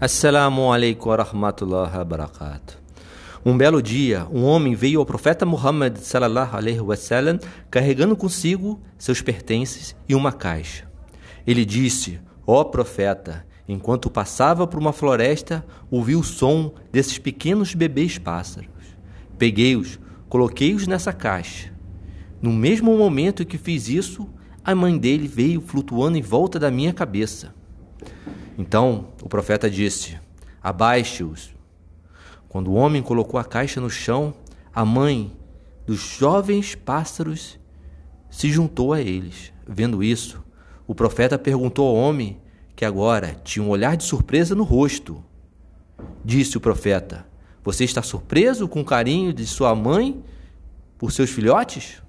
Assalamu alaikum wa rahmatullahi wa barakatuh. Um belo dia, um homem veio ao profeta Muhammad sallallahu alaihi wasallam carregando consigo seus pertences e uma caixa. Ele disse: Ó oh, profeta, enquanto passava por uma floresta, ouvi o som desses pequenos bebês pássaros. Peguei-os, coloquei-os nessa caixa. No mesmo momento que fiz isso, a mãe dele veio flutuando em volta da minha cabeça. Então o profeta disse: Abaixe-os. Quando o homem colocou a caixa no chão, a mãe dos jovens pássaros se juntou a eles. Vendo isso, o profeta perguntou ao homem, que agora tinha um olhar de surpresa no rosto. Disse o profeta: Você está surpreso com o carinho de sua mãe por seus filhotes?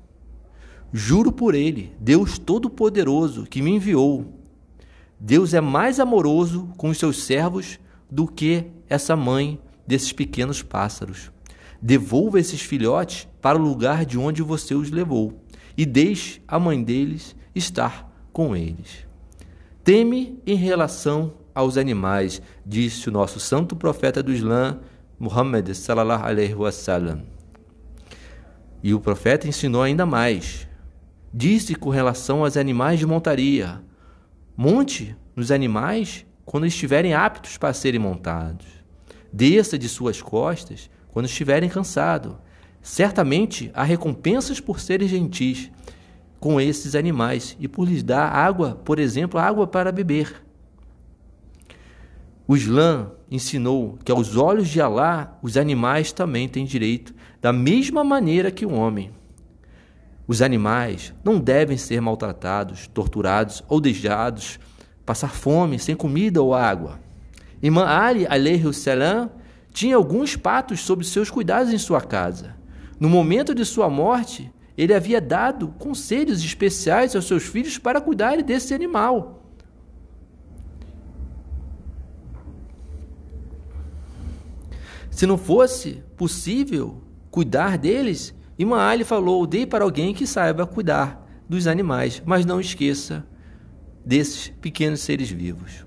Juro por ele, Deus Todo-Poderoso, que me enviou. Deus é mais amoroso com os seus servos do que essa mãe desses pequenos pássaros. Devolva esses filhotes para o lugar de onde você os levou e deixe a mãe deles estar com eles. Teme em relação aos animais, disse o nosso santo profeta do Islã, Muhammad sallallahu alaihi wasallam. E o profeta ensinou ainda mais. Disse com relação aos animais de montaria: monte nos animais quando estiverem aptos para serem montados. Desça de suas costas quando estiverem cansados. Certamente há recompensas por serem gentis com esses animais e por lhes dar água, por exemplo, água para beber. O Islã ensinou que aos olhos de Alá os animais também têm direito, da mesma maneira que o homem. Os animais não devem ser maltratados, torturados ou deixados passar fome, sem comida ou água. Imã Ali alayhi salam tinha alguns patos sob seus cuidados em sua casa. No momento de sua morte, ele havia dado conselhos especiais aos seus filhos para cuidarem desse animal. Se não fosse possível cuidar deles, Imã Ali falou: dê para alguém que saiba cuidar dos animais, mas não esqueça desses pequenos seres vivos.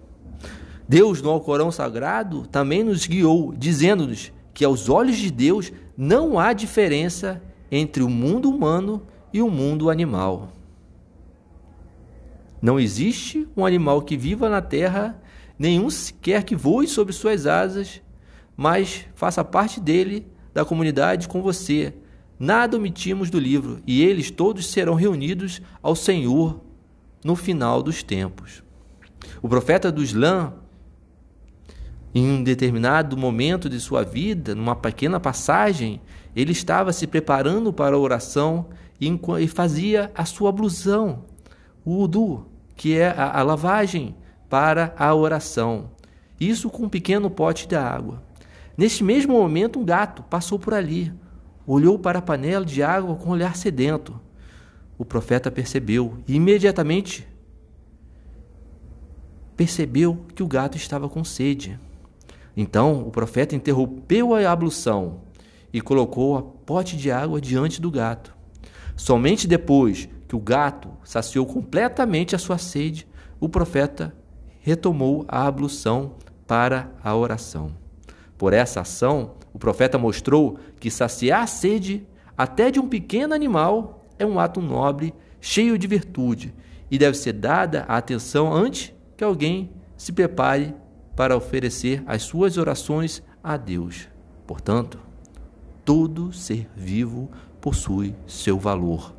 Deus, no Alcorão Sagrado, também nos guiou, dizendo-nos que aos olhos de Deus não há diferença entre o mundo humano e o mundo animal. Não existe um animal que viva na terra, nenhum sequer que voe sobre suas asas, mas faça parte dele, da comunidade com você, Nada omitimos do livro, e eles todos serão reunidos ao Senhor no final dos tempos. O profeta do Islã, em um determinado momento de sua vida, numa pequena passagem, ele estava se preparando para a oração e fazia a sua ablusão, o udu, que é a, a lavagem para a oração. Isso com um pequeno pote de água. Neste mesmo momento, um gato passou por ali olhou para a panela de água com um olhar sedento. O profeta percebeu e imediatamente percebeu que o gato estava com sede. Então o profeta interrompeu a ablução e colocou a pote de água diante do gato. Somente depois que o gato saciou completamente a sua sede, o profeta retomou a ablução para a oração. Por essa ação, o profeta mostrou que saciar a sede até de um pequeno animal é um ato nobre, cheio de virtude, e deve ser dada a atenção antes que alguém se prepare para oferecer as suas orações a Deus. Portanto, todo ser vivo possui seu valor.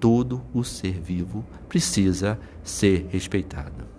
Todo o ser vivo precisa ser respeitado.